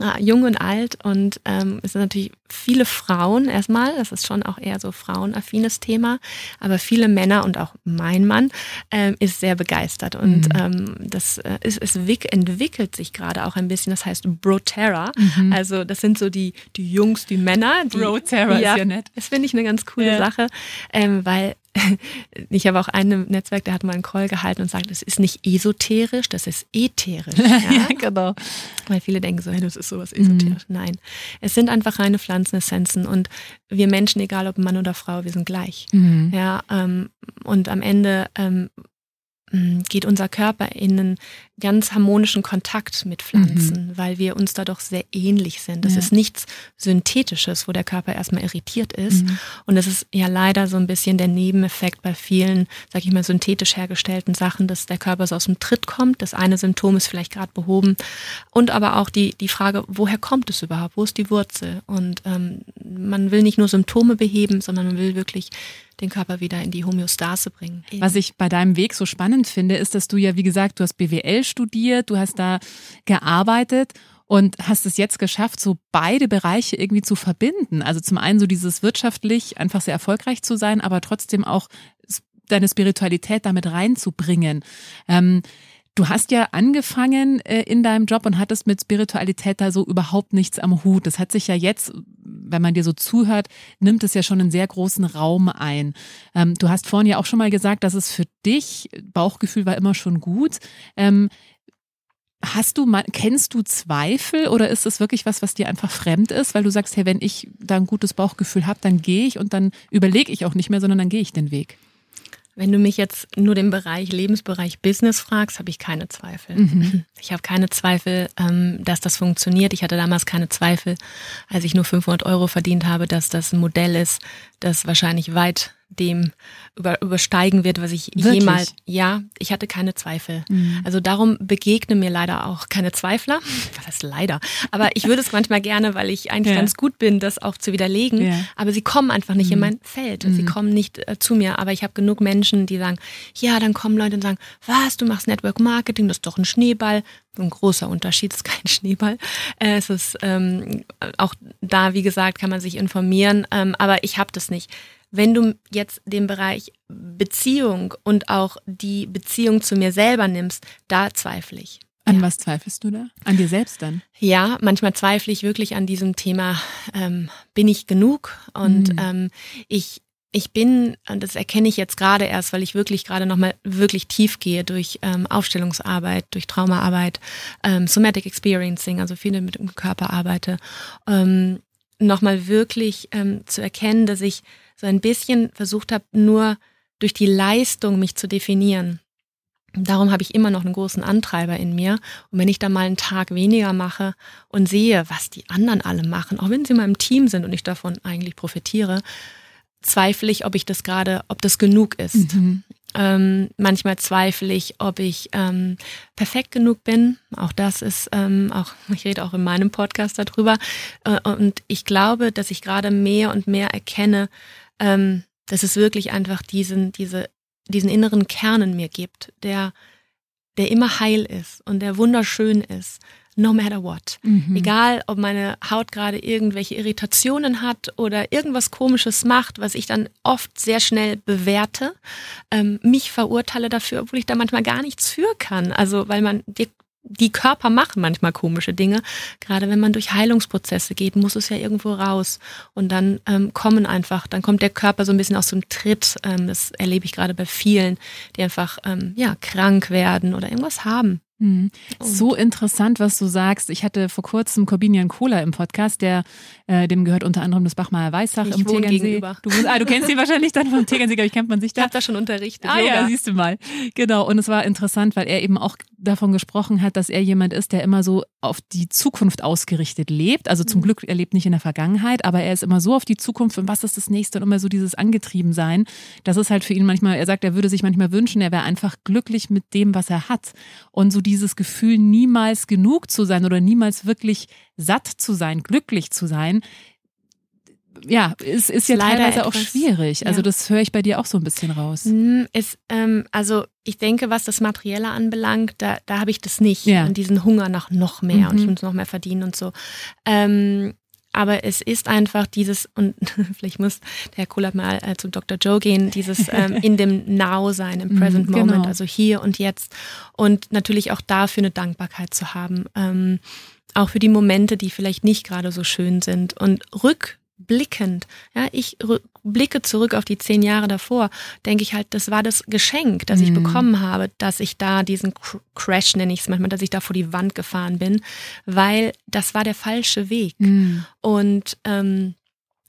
ah, jung und alt und ähm, es sind natürlich viele Frauen erstmal, das ist schon auch eher so frauenaffines Thema, aber viele Männer und auch mein Mann ähm, ist sehr begeistert und Mhm. ähm, das äh, ist, es wick- entwickelt sich gerade auch ein bisschen, das heißt Broterra, Mhm. also das sind so die, die Jungs, die Männer. Die, Broterra ist ja nett. Das finde ich eine ganz coole Ja. Sache, ähm, weil ich habe auch einen Netzwerk, der hat mal einen Call gehalten und sagt, es ist nicht esoterisch, das ist ätherisch. Ja? genau. Weil viele denken so, hey, das ist sowas esoterisch. Nein, es sind einfach reine Pflanzenessenzen und wir Menschen, egal ob Mann oder Frau, wir sind gleich. Mhm. Ja, ähm, und am Ende ähm, geht unser Körper in einen ganz harmonischen Kontakt mit Pflanzen, weil wir uns da doch sehr ähnlich sind. Das Ja. ist nichts Synthetisches, wo der Körper erstmal irritiert ist. Mhm. Und das ist ja leider so ein bisschen der Nebeneffekt bei vielen, sag ich mal, synthetisch hergestellten Sachen, dass der Körper so aus dem Tritt kommt. Das eine Symptom ist vielleicht gerade behoben. Und aber auch die, die Frage, woher kommt es überhaupt? Wo ist die Wurzel? Und ähm, man will nicht nur Symptome beheben, sondern man will wirklich den Körper wieder in die Homöostase bringen. Was ich bei deinem Weg so spannend finde, ist, dass du ja, wie gesagt, du hast BWL studiert, du hast da gearbeitet und hast es jetzt geschafft, so beide Bereiche irgendwie zu verbinden. Also zum einen so dieses wirtschaftlich einfach sehr erfolgreich zu sein, aber trotzdem auch deine Spiritualität damit reinzubringen. Ähm, Du hast ja angefangen äh, in deinem Job und hattest mit Spiritualität da so überhaupt nichts am Hut. Das hat sich ja jetzt, wenn man dir so zuhört, nimmt es ja schon einen sehr großen Raum ein. Ähm, du hast vorhin ja auch schon mal gesagt, dass es für dich, Bauchgefühl war immer schon gut. Ähm, Hast du kennst du Zweifel oder ist es wirklich was, was dir einfach fremd ist, weil du sagst, hey, wenn ich da ein gutes Bauchgefühl habe, dann gehe ich und dann überlege ich auch nicht mehr, sondern dann gehe ich den Weg. Wenn du mich jetzt nur den Bereich Lebensbereich Business fragst, habe ich keine Zweifel. Mhm. Ich habe keine Zweifel, ähm, dass das funktioniert. Ich hatte damals keine Zweifel, als ich nur 500 Euro verdient habe, dass das ein Modell ist, das wahrscheinlich weit dem über, übersteigen wird, was ich Wirklich? jemals. Ja, ich hatte keine Zweifel. Mhm. Also darum begegnen mir leider auch keine Zweifler. Was heißt leider? Aber ich würde es manchmal gerne, weil ich eigentlich Ja. ganz gut bin, das auch zu widerlegen. Ja. Aber sie kommen einfach nicht in mein Feld. Sie kommen nicht äh, zu mir. Aber ich habe genug Menschen, die sagen, ja, dann kommen Leute und sagen, was, du machst Network Marketing, das ist doch ein Schneeball. Ein großer Unterschied, ist kein Schneeball. Äh, Es ist ähm, auch da, wie gesagt, kann man sich informieren. Ähm, aber ich habe das nicht. Wenn du jetzt den Bereich Beziehung und auch die Beziehung zu mir selber nimmst, da zweifle ich. An Ja. was zweifelst du da? An dir selbst dann? Ja, manchmal zweifle ich wirklich an diesem Thema, ähm, bin ich genug? Und Mhm. ähm, ich, ich bin, und das erkenne ich jetzt gerade erst, weil ich wirklich gerade nochmal wirklich tief gehe durch ähm, Aufstellungsarbeit, durch Traumaarbeit, ähm, Somatic Experiencing, also viel mit dem Körper arbeite, ähm, nochmal wirklich ähm, zu erkennen, dass ich so ein bisschen versucht habe, nur durch die Leistung mich zu definieren. Darum habe ich immer noch einen großen Antreiber in mir. Und wenn ich da mal einen Tag weniger mache und sehe, was die anderen alle machen, auch wenn sie mal im Team sind und ich davon eigentlich profitiere, zweifle ich, ob ich das gerade, ob das genug ist. Ähm, manchmal zweifle ich, ob ich ähm, perfekt genug bin. Auch das ist, ähm, auch ich rede auch in meinem Podcast darüber. Äh, und ich glaube, dass ich gerade mehr und mehr erkenne, ähm, dass es wirklich einfach diesen, diese, diesen inneren Kern in mir gibt, der, der immer heil ist und der wunderschön ist. No matter what. Mhm. Egal, ob meine Haut gerade irgendwelche Irritationen hat oder irgendwas Komisches macht, was ich dann oft sehr schnell bewerte, ähm, mich verurteile dafür, obwohl ich da manchmal gar nichts für kann. Also, weil man die, die Körper machen manchmal komische Dinge. Gerade wenn man durch Heilungsprozesse geht, muss es ja irgendwo raus. Und dann ähm, kommen einfach, dann kommt der Körper so ein bisschen aus dem Tritt. Ähm, das erlebe ich gerade bei vielen, die einfach ähm, ja krank werden oder irgendwas haben. Mhm. So interessant, was du sagst. Ich hatte vor kurzem Corbinian Cola im Podcast, der äh, dem gehört unter anderem das Bachmeier Weißach Ich im Tegernsee. gegenüber. Du, ah, du kennst ihn wahrscheinlich dann vom Tegernsee, glaube ich, kennt man sich Ich da. habe da schon unterrichtet. Ah Yoga. ja, siehst du mal. Genau. Und es war interessant, weil er eben auch davon gesprochen hat, dass er jemand ist, der immer so auf die Zukunft ausgerichtet lebt. Also zum mhm. Glück, er lebt nicht in der Vergangenheit, aber er ist immer so auf die Zukunft und was ist das nächste und immer so dieses Angetriebensein. Das ist halt für ihn manchmal, er sagt, er würde sich manchmal wünschen, er wäre einfach glücklich mit dem, was er hat. Und so dieses Gefühl, niemals genug zu sein oder niemals wirklich satt zu sein, glücklich zu sein, ja, ist, ist ja Leider teilweise etwas, auch schwierig. Also ja. das höre ich bei dir auch so ein bisschen raus. Hm, ähm, also ich denke, was das Materielle anbelangt, da, da habe ich das nicht. Ja. Und diesen Hunger nach noch mehr mhm. und ich muss noch mehr verdienen und so. Ähm, aber es ist einfach dieses, und vielleicht muss der Herr Kuhlert mal äh, zum Dr. Joe gehen, dieses ähm, in dem Now sein, im Present mhm, Moment, genau. also hier und jetzt. Und natürlich auch dafür eine Dankbarkeit zu haben. Ähm, auch für die Momente, die vielleicht nicht gerade so schön sind. Und rück blickend, ja, ich blicke zurück auf die zehn Jahre davor, denke ich halt, das war das Geschenk, das ich mhm. bekommen habe, dass ich da diesen Crash nenne ich es manchmal, dass ich da vor die Wand gefahren bin, weil das war der falsche Weg. Mhm. Und ähm,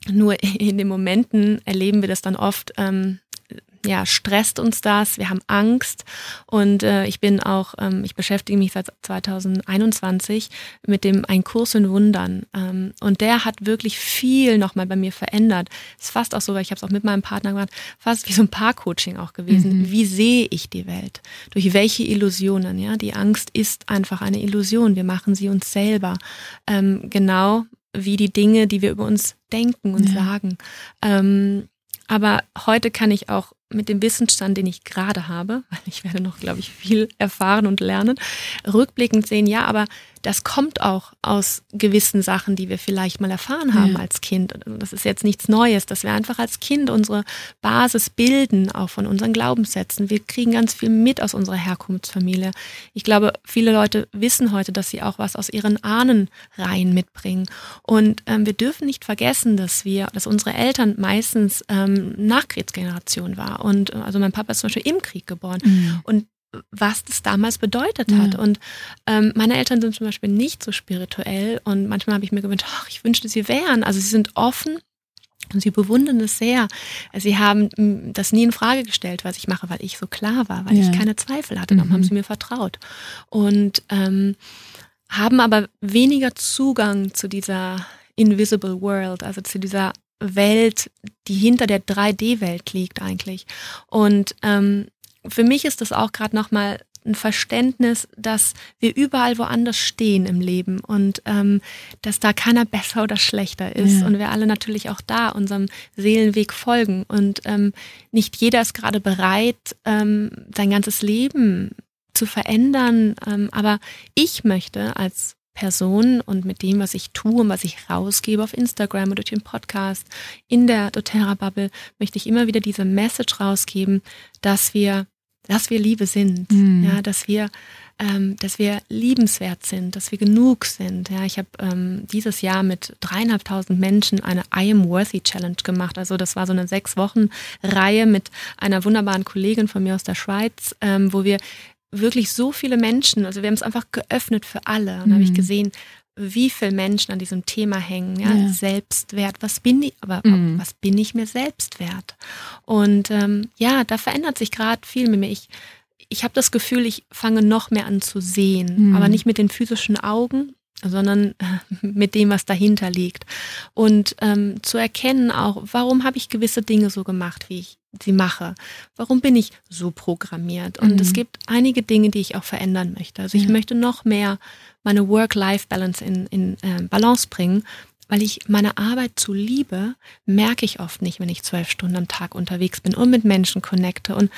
nur in den Momenten erleben wir das dann oft, ähm, ja, stresst uns das, wir haben Angst und äh, ich bin auch, ähm, ich beschäftige mich seit 2021 mit dem Ein Kurs in Wundern ähm, und der hat wirklich viel nochmal bei mir verändert. Ist fast auch so, weil ich habe es auch mit meinem Partner gemacht, fast wie so ein Paar-Coaching auch gewesen. Mhm. Wie sehe ich die Welt? Durch welche Illusionen? Ja, die Angst ist einfach eine Illusion. Wir machen sie uns selber. Ähm, genau wie die Dinge, die wir über uns denken und ja. sagen. Ähm, aber heute kann ich auch mit dem Wissensstand, den ich gerade habe, weil ich werde noch, glaube ich, viel erfahren und lernen, rückblickend sehen, ja, aber das kommt auch aus gewissen Sachen, die wir vielleicht mal erfahren haben ja. als Kind. Das ist jetzt nichts Neues, dass wir einfach als Kind unsere Basis bilden, auch von unseren Glaubenssätzen. Wir kriegen ganz viel mit aus unserer Herkunftsfamilie. Ich glaube, viele Leute wissen heute, dass sie auch was aus ihren Ahnenreihen mitbringen. Und ähm, wir dürfen nicht vergessen, dass wir, dass unsere Eltern meistens ähm, Nachkriegsgeneration war. Und äh, also mein Papa ist zum Beispiel im Krieg geboren. Mhm. Und was das damals bedeutet hat. Ja. Und ähm, meine Eltern sind zum Beispiel nicht so spirituell und manchmal habe ich mir gewünscht, ach, ich wünschte, sie wären. Also sie sind offen und sie bewundern es sehr. Sie haben hm, das nie in Frage gestellt, was ich mache, weil ich so klar war, weil ja. ich keine Zweifel hatte. Darum mhm. haben sie mir vertraut. Und ähm, haben aber weniger Zugang zu dieser invisible world, also zu dieser Welt, die hinter der 3D-Welt liegt eigentlich. Und ähm, für mich ist das auch gerade nochmal ein Verständnis, dass wir überall woanders stehen im Leben und ähm, dass da keiner besser oder schlechter ist ja. und wir alle natürlich auch da unserem Seelenweg folgen und ähm, nicht jeder ist gerade bereit, ähm, sein ganzes Leben zu verändern, ähm, aber ich möchte als Person und mit dem, was ich tue und was ich rausgebe auf Instagram oder durch den Podcast in der doTERRA Bubble, möchte ich immer wieder diese Message rausgeben, dass wir dass wir Liebe sind, mhm. ja, dass wir, ähm, dass wir liebenswert sind, dass wir genug sind. Ja, ich habe ähm, dieses Jahr mit dreieinhalbtausend Menschen eine I am Worthy Challenge gemacht. Also das war so eine sechs Wochen Reihe mit einer wunderbaren Kollegin von mir aus der Schweiz, ähm, wo wir wirklich so viele Menschen, also wir haben es einfach geöffnet für alle. Und mhm. habe ich gesehen, wie viele Menschen an diesem Thema hängen, ja? ja. Selbstwert, was bin ich, aber mhm. was bin ich mir selbst wert? Und ähm, ja, da verändert sich gerade viel mit mir. Ich, ich habe das Gefühl, ich fange noch mehr an zu sehen, mhm. aber nicht mit den physischen Augen, sondern mit dem, was dahinter liegt. Und ähm, zu erkennen auch, warum habe ich gewisse Dinge so gemacht, wie ich sie mache. Warum bin ich so programmiert? Und mhm. es gibt einige Dinge, die ich auch verändern möchte. Also ich ja. möchte noch mehr meine Work-Life-Balance in, in äh, Balance bringen, weil ich meine Arbeit zu liebe, merke ich oft nicht, wenn ich zwölf Stunden am Tag unterwegs bin und mit Menschen connecte. Und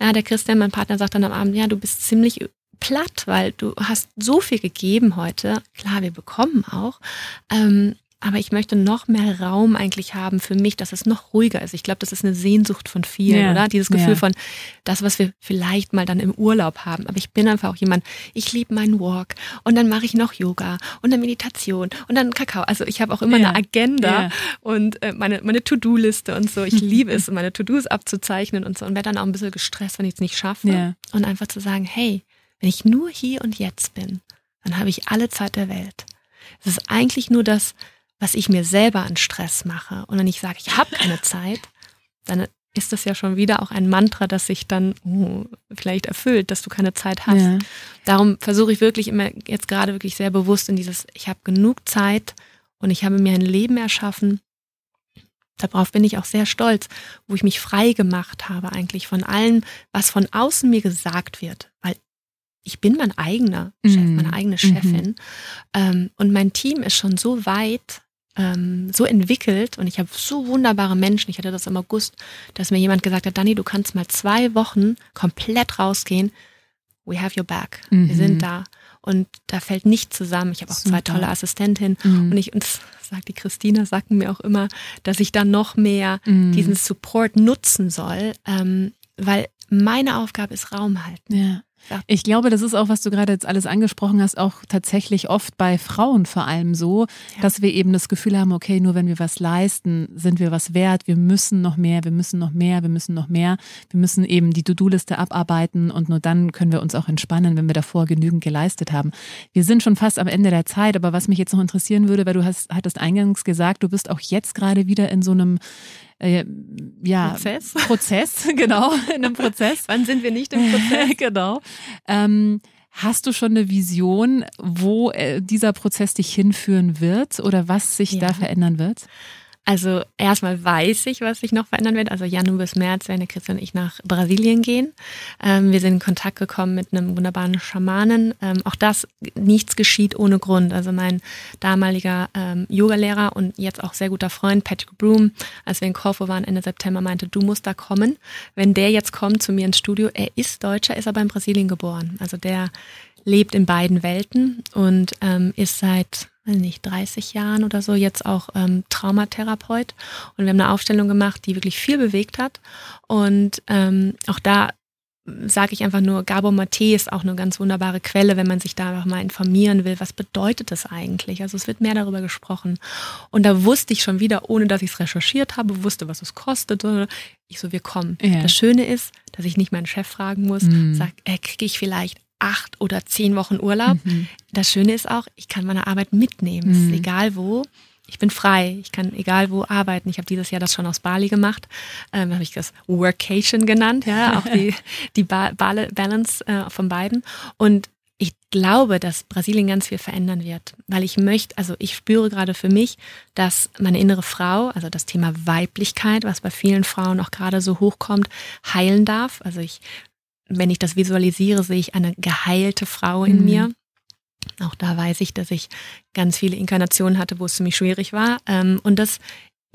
ja, der Christian, mein Partner, sagt dann am Abend, ja, du bist ziemlich platt, weil du hast so viel gegeben heute. Klar, wir bekommen auch. Ähm, aber ich möchte noch mehr Raum eigentlich haben für mich, dass es noch ruhiger ist. Ich glaube, das ist eine Sehnsucht von vielen, ja. oder? Dieses Gefühl ja. von das, was wir vielleicht mal dann im Urlaub haben. Aber ich bin einfach auch jemand, ich liebe meinen Walk und dann mache ich noch Yoga und dann Meditation und dann Kakao. Also ich habe auch immer ja. eine Agenda und äh, meine, meine To-Do-Liste und so. Ich liebe es, meine To-Dos abzuzeichnen und so und werde dann auch ein bisschen gestresst, wenn ich es nicht schaffe. Und einfach zu sagen, hey, wenn ich nur hier und jetzt bin, dann habe ich alle Zeit der Welt. Es ist eigentlich nur das, was ich mir selber an Stress mache und wenn ich sage, ich habe keine Zeit, dann ist das ja schon wieder auch ein Mantra, das sich dann oh, vielleicht erfüllt, dass du keine Zeit hast. Ja. Darum versuche ich wirklich immer jetzt gerade wirklich sehr bewusst in dieses, ich habe genug Zeit und ich habe mir ein Leben erschaffen. Darauf bin ich auch sehr stolz, wo ich mich frei gemacht habe eigentlich von allem, was von außen mir gesagt wird, weil ich bin mein eigener Chef, Mhm. meine eigene Chefin. Ähm, und mein Team ist schon so weit, ähm, so entwickelt und ich habe so wunderbare Menschen. Ich hatte das im August, dass mir jemand gesagt hat, Dani, du kannst mal zwei Wochen komplett rausgehen. We have your back. Wir Mhm. sind da. Und da fällt nichts zusammen. Ich habe auch zwei Super. tolle Assistentinnen. Mhm. Und ich, und das sagt die Christina, sagten mir auch immer, dass ich dann noch mehr Mhm. diesen Support nutzen soll, ähm, weil meine Aufgabe ist Raum halten. Ja. Ich glaube, das ist auch, was du gerade jetzt alles angesprochen hast, auch tatsächlich oft bei Frauen vor allem so, Ja. dass wir eben das Gefühl haben, okay, nur wenn wir was leisten, sind wir was wert, wir müssen noch mehr, wir müssen noch mehr, wir müssen noch mehr, wir müssen eben die To-Do-Liste abarbeiten und nur dann können wir uns auch entspannen, wenn wir davor genügend geleistet haben. Wir sind schon fast am Ende der Zeit, aber was mich jetzt noch interessieren würde, weil du hast, hattest eingangs gesagt, du bist auch jetzt gerade wieder in so einem äh, ja, Prozess? Prozess, genau, in einem Prozess. Wann sind wir nicht im Prozess? genau. Ähm, hast du schon eine Vision, wo äh, dieser Prozess dich hinführen wird oder was sich Ja. da verändern wird? Also erstmal weiß ich, was sich noch verändern wird. Also Januar bis März werden der Christian und ich nach Brasilien gehen. Ähm, wir sind in Kontakt gekommen mit einem wunderbaren Schamanen. Ähm, auch das, nichts geschieht ohne Grund. Also mein damaliger ähm, Yogalehrer und jetzt auch sehr guter Freund Patrick Broom, als wir in Korfu waren Ende September, meinte, du musst da kommen. Wenn der jetzt kommt zu mir ins Studio, er ist Deutscher, ist aber in Brasilien geboren. Also der lebt in beiden Welten und ähm, ist seit weiß nicht 30 Jahren oder so jetzt auch ähm, Traumatherapeut und wir haben eine Aufstellung gemacht, die wirklich viel bewegt hat und ähm, auch da sage ich einfach nur, Gabor Mate ist auch eine ganz wunderbare Quelle, wenn man sich da einfach mal informieren will, was bedeutet das eigentlich? Also es wird mehr darüber gesprochen. Und da wusste ich schon wieder, ohne dass ich es recherchiert habe, wusste, was es kostet. Ich so, wir kommen. Ja. Das Schöne ist, dass ich nicht meinen Chef fragen muss, Mhm. sag, äh, kriege ich vielleicht acht oder zehn Wochen Urlaub. Das Schöne ist auch, ich kann meine Arbeit mitnehmen. Es Mhm. ist egal wo. Ich bin frei. Ich kann egal wo arbeiten. Ich habe dieses Jahr das schon aus Bali gemacht. Ähm, habe ich das Workation genannt, ja, auch die, die ba Bal- Balance äh, von beiden. Und ich glaube, dass Brasilien ganz viel verändern wird, weil ich möchte, also ich spüre gerade für mich, dass meine innere Frau, also das Thema Weiblichkeit, was bei vielen Frauen auch gerade so hochkommt, heilen darf. Also ich, wenn ich das visualisiere, sehe ich eine geheilte Frau in Mhm. mir. Auch da weiß ich, dass ich ganz viele Inkarnationen hatte, wo es ziemlich schwierig war. Ähm, Und das,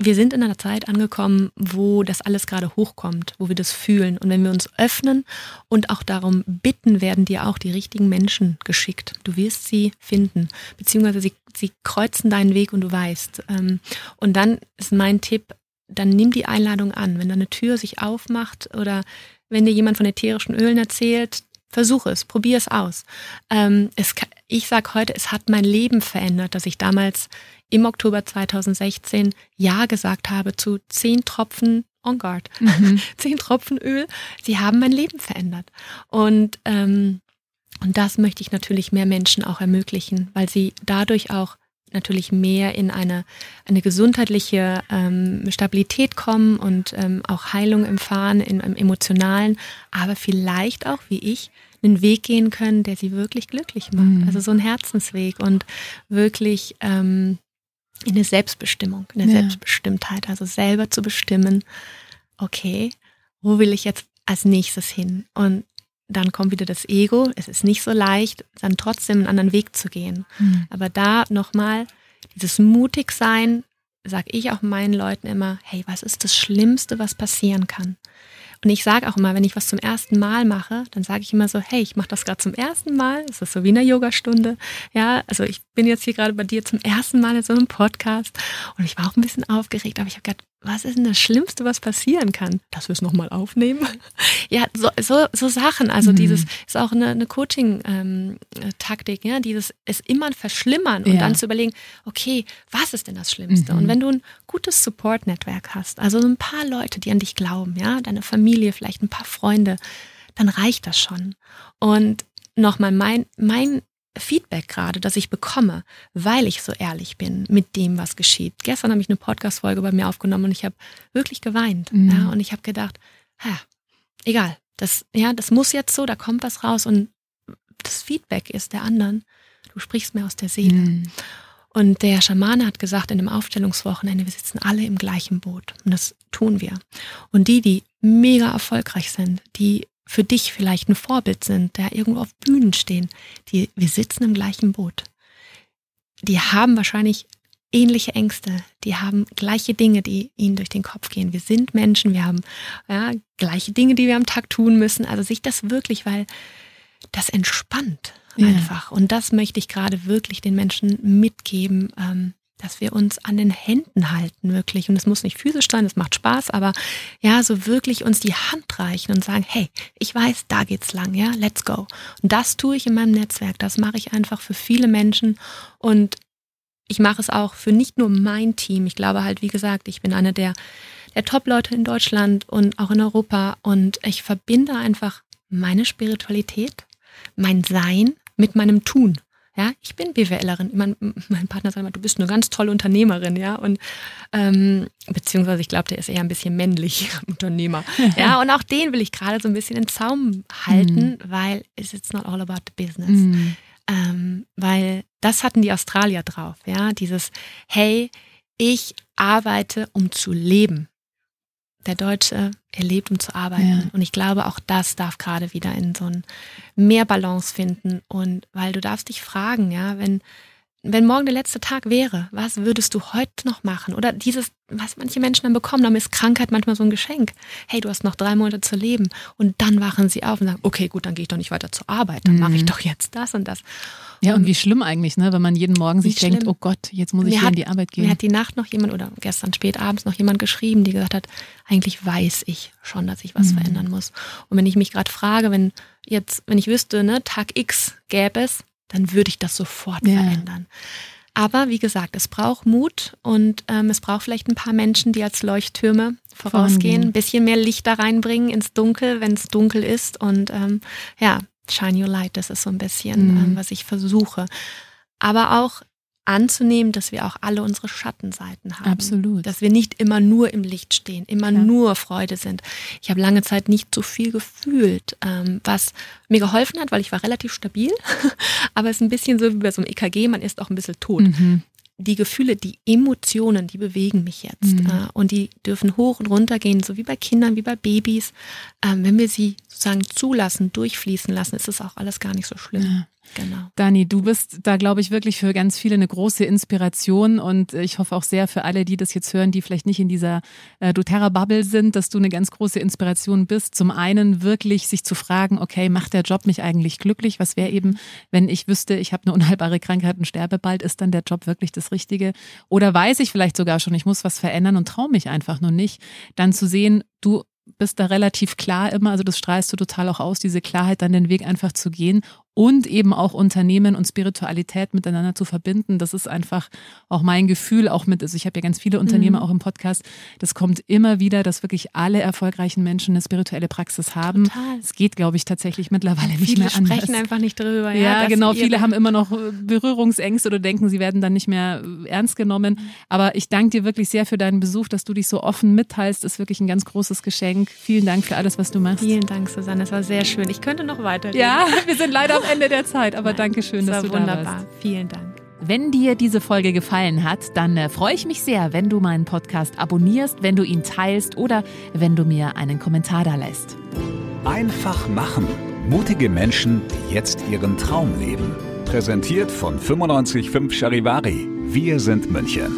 wir sind in einer Zeit angekommen, wo das alles gerade hochkommt, wo wir das fühlen. Und wenn wir uns öffnen und auch darum bitten, werden dir auch die richtigen Menschen geschickt. Du wirst sie finden, beziehungsweise sie, sie kreuzen deinen Weg und du weißt. Ähm, Und dann ist mein Tipp, dann nimm die Einladung an. Wenn da eine Tür sich aufmacht oder wenn dir jemand von ätherischen Ölen erzählt, versuche es, probier es aus. Ähm, es, ich sage heute, es hat mein Leben verändert, dass ich damals im Oktober 2016 Ja gesagt habe zu zehn Tropfen On Guard, zehn Tropfen Öl. Sie haben mein Leben verändert. Und, ähm, und das möchte ich natürlich mehr Menschen auch ermöglichen, weil sie dadurch auch natürlich mehr in eine, eine gesundheitliche ähm, Stabilität kommen und ähm, auch Heilung erfahren in, im emotionalen, aber vielleicht auch, wie ich, einen Weg gehen können, der sie wirklich glücklich macht. Mhm. Also so ein Herzensweg und wirklich ähm, in eine Selbstbestimmung, in eine Ja. Selbstbestimmtheit, also selber zu bestimmen, okay, wo will ich jetzt als nächstes hin? Und dann kommt wieder das Ego. Es ist nicht so leicht, dann trotzdem einen anderen Weg zu gehen. Mhm. Aber da nochmal, dieses mutig sein, sage ich auch meinen Leuten immer, hey, was ist das Schlimmste, was passieren kann? Und ich sage auch immer, wenn ich was zum ersten Mal mache, dann sage ich immer so, hey, ich mache das gerade zum ersten Mal. Das ist so wie eine Yogastunde. Ja, also ich bin jetzt hier gerade bei dir zum ersten Mal in so einem Podcast und ich war auch ein bisschen aufgeregt, aber ich habe gedacht, was ist denn das Schlimmste, was passieren kann? Dass wir es nochmal aufnehmen? ja, so, so, so Sachen. Also Mhm. dieses ist auch eine, eine Coaching-Taktik, ja, dieses es immer verschlimmern und Ja. dann zu überlegen, okay, was ist denn das Schlimmste? Mhm. Und wenn du ein gutes Support-Netzwerk hast, also so ein paar Leute, die an dich glauben, ja, deine Familie, vielleicht ein paar Freunde, dann reicht das schon. Und nochmal, mein, mein Feedback gerade, das ich bekomme, weil ich so ehrlich bin mit dem, was geschieht. Gestern habe ich eine Podcast-Folge bei mir aufgenommen und ich habe wirklich geweint. Mhm. Ja, und ich habe gedacht, ha, egal, das, ja, das muss jetzt so, da kommt was raus und das Feedback ist der anderen, du sprichst mir aus der Seele. Mhm. Und der Schamane hat gesagt in dem Aufstellungswochenende, wir sitzen alle im gleichen Boot. Und das tun wir. Und die, die mega erfolgreich sind, die für dich vielleicht ein Vorbild sind, der irgendwo auf Bühnen stehen, die, wir sitzen im gleichen Boot. Die haben wahrscheinlich ähnliche Ängste, die haben gleiche Dinge, die ihnen durch den Kopf gehen. Wir sind Menschen, wir haben ja, gleiche Dinge, die wir am Tag tun müssen. Also sich das wirklich, weil das entspannt Ja. einfach. Und das möchte ich gerade wirklich den Menschen mitgeben, ähm, dass wir uns an den Händen halten, wirklich. Und es muss nicht physisch sein, es macht Spaß, aber ja, so wirklich uns die Hand reichen und sagen, hey, ich weiß, da geht's lang, ja, let's go. Und das tue ich in meinem Netzwerk, das mache ich einfach für viele Menschen und ich mache es auch für nicht nur mein Team. Ich glaube halt, wie gesagt, ich bin eine der, der Top-Leute in Deutschland und auch in Europa und ich verbinde einfach meine Spiritualität, mein Sein mit meinem Tun. Ja, ich bin BWLerin. Mein, mein Partner sagt immer, du bist eine ganz tolle Unternehmerin, ja. Und ähm, beziehungsweise ich glaube, der ist eher ein bisschen männlich Unternehmer. Ja, und auch den will ich gerade so ein bisschen in Zaum halten, weil it's not all about the business. Mhm. Ähm, weil das hatten die Australier drauf, ja. Dieses, hey, ich arbeite, um zu leben. Der Deutsche, er lebt, um zu arbeiten. Ja. Und ich glaube, auch das darf gerade wieder in so ein mehr Balance finden. Und weil du darfst dich fragen, ja, wenn, wenn morgen der letzte Tag wäre, was würdest du heute noch machen? Oder dieses, was manche Menschen dann bekommen, dann ist Krankheit manchmal so ein Geschenk. Hey, du hast noch drei Monate zu leben. Und dann wachen sie auf und sagen, okay, gut, dann gehe ich doch nicht weiter zur Arbeit. Dann mache ich doch jetzt das und das. Ja, und wie schlimm eigentlich, ne, wenn man jeden Morgen sich denkt, schlimm. oh Gott, jetzt muss ich Mir hier hat- in die Arbeit Mir gehen. hat die Nacht noch jemand oder gestern spät abends noch jemand geschrieben, die gesagt hat, eigentlich weiß ich schon, dass ich was Mhm. verändern muss. Und wenn ich mich gerade frage, wenn jetzt, wenn ich wüsste, ne, Tag X gäbe es, dann würde ich das sofort Ja. verändern. Aber wie gesagt, es braucht Mut und ähm, es braucht vielleicht ein paar Menschen, die als Leuchttürme vorausgehen, ein bisschen mehr Licht da reinbringen ins Dunkel, wenn es dunkel ist. Und ähm, ja, shine your light, das ist so ein bisschen, Mhm. ähm, was ich versuche. Aber auch anzunehmen, dass wir auch alle unsere Schattenseiten haben. Absolut. Dass wir nicht immer nur im Licht stehen, immer Klar. nur Freude sind. Ich habe lange Zeit nicht so viel gefühlt, ähm, was mir geholfen hat, weil ich war relativ stabil. Aber es ist ein bisschen so wie bei so einem EKG, man ist auch ein bisschen tot. Mhm. Die Gefühle, die Emotionen, die bewegen mich jetzt. Mhm. Äh, und die dürfen hoch und runter gehen, so wie bei Kindern, wie bei Babys. Ähm, wenn wir sie sozusagen zulassen, durchfließen lassen, ist das auch alles gar nicht so schlimm. Ja. Genau. Dani, du bist da, glaube ich, wirklich für ganz viele eine große Inspiration und ich hoffe auch sehr für alle, die das jetzt hören, die vielleicht nicht in dieser äh, doTERRA-Bubble sind, dass du eine ganz große Inspiration bist. Zum einen wirklich sich zu fragen, okay, macht der Job mich eigentlich glücklich? Was wäre eben, wenn ich wüsste, ich habe eine unheilbare Krankheit und sterbe bald, ist dann der Job wirklich das Richtige? Oder weiß ich vielleicht sogar schon, ich muss was verändern und traue mich einfach nur nicht, dann zu sehen, du bist da relativ klar immer, also das strahlst du total auch aus, diese Klarheit, dann den Weg einfach zu gehen und eben auch Unternehmen und Spiritualität miteinander zu verbinden. Das ist einfach auch mein Gefühl, auch mit, also ich habe ja ganz viele Unternehmer auch im Podcast, das kommt immer wieder, dass wirklich alle erfolgreichen Menschen eine spirituelle Praxis haben. Total. Es geht, glaube ich, tatsächlich mittlerweile nicht Viele mehr anders. sprechen einfach nicht drüber. Ja, dass genau. Viele haben immer noch Berührungsängste oder denken, sie werden dann nicht mehr äh, ernst genommen. Aber ich danke dir wirklich sehr für deinen Besuch, dass du dich so offen mitteilst. Ist wirklich ein ganz großes Geschenk. Vielen Dank für alles, was du machst. Vielen Dank, Susanne. Es war sehr schön. Ich könnte noch weiter. Ja, wir sind leider Ende der Zeit, aber Nein, danke schön, dass war du da wunderbar. warst. Vielen Dank. Wenn dir diese Folge gefallen hat, dann äh, freue ich mich sehr, wenn du meinen Podcast abonnierst, wenn du ihn teilst oder wenn du mir einen Kommentar da lässt. Einfach machen. Mutige Menschen, die jetzt ihren Traum leben. Präsentiert von 955 Charivari. Wir sind München.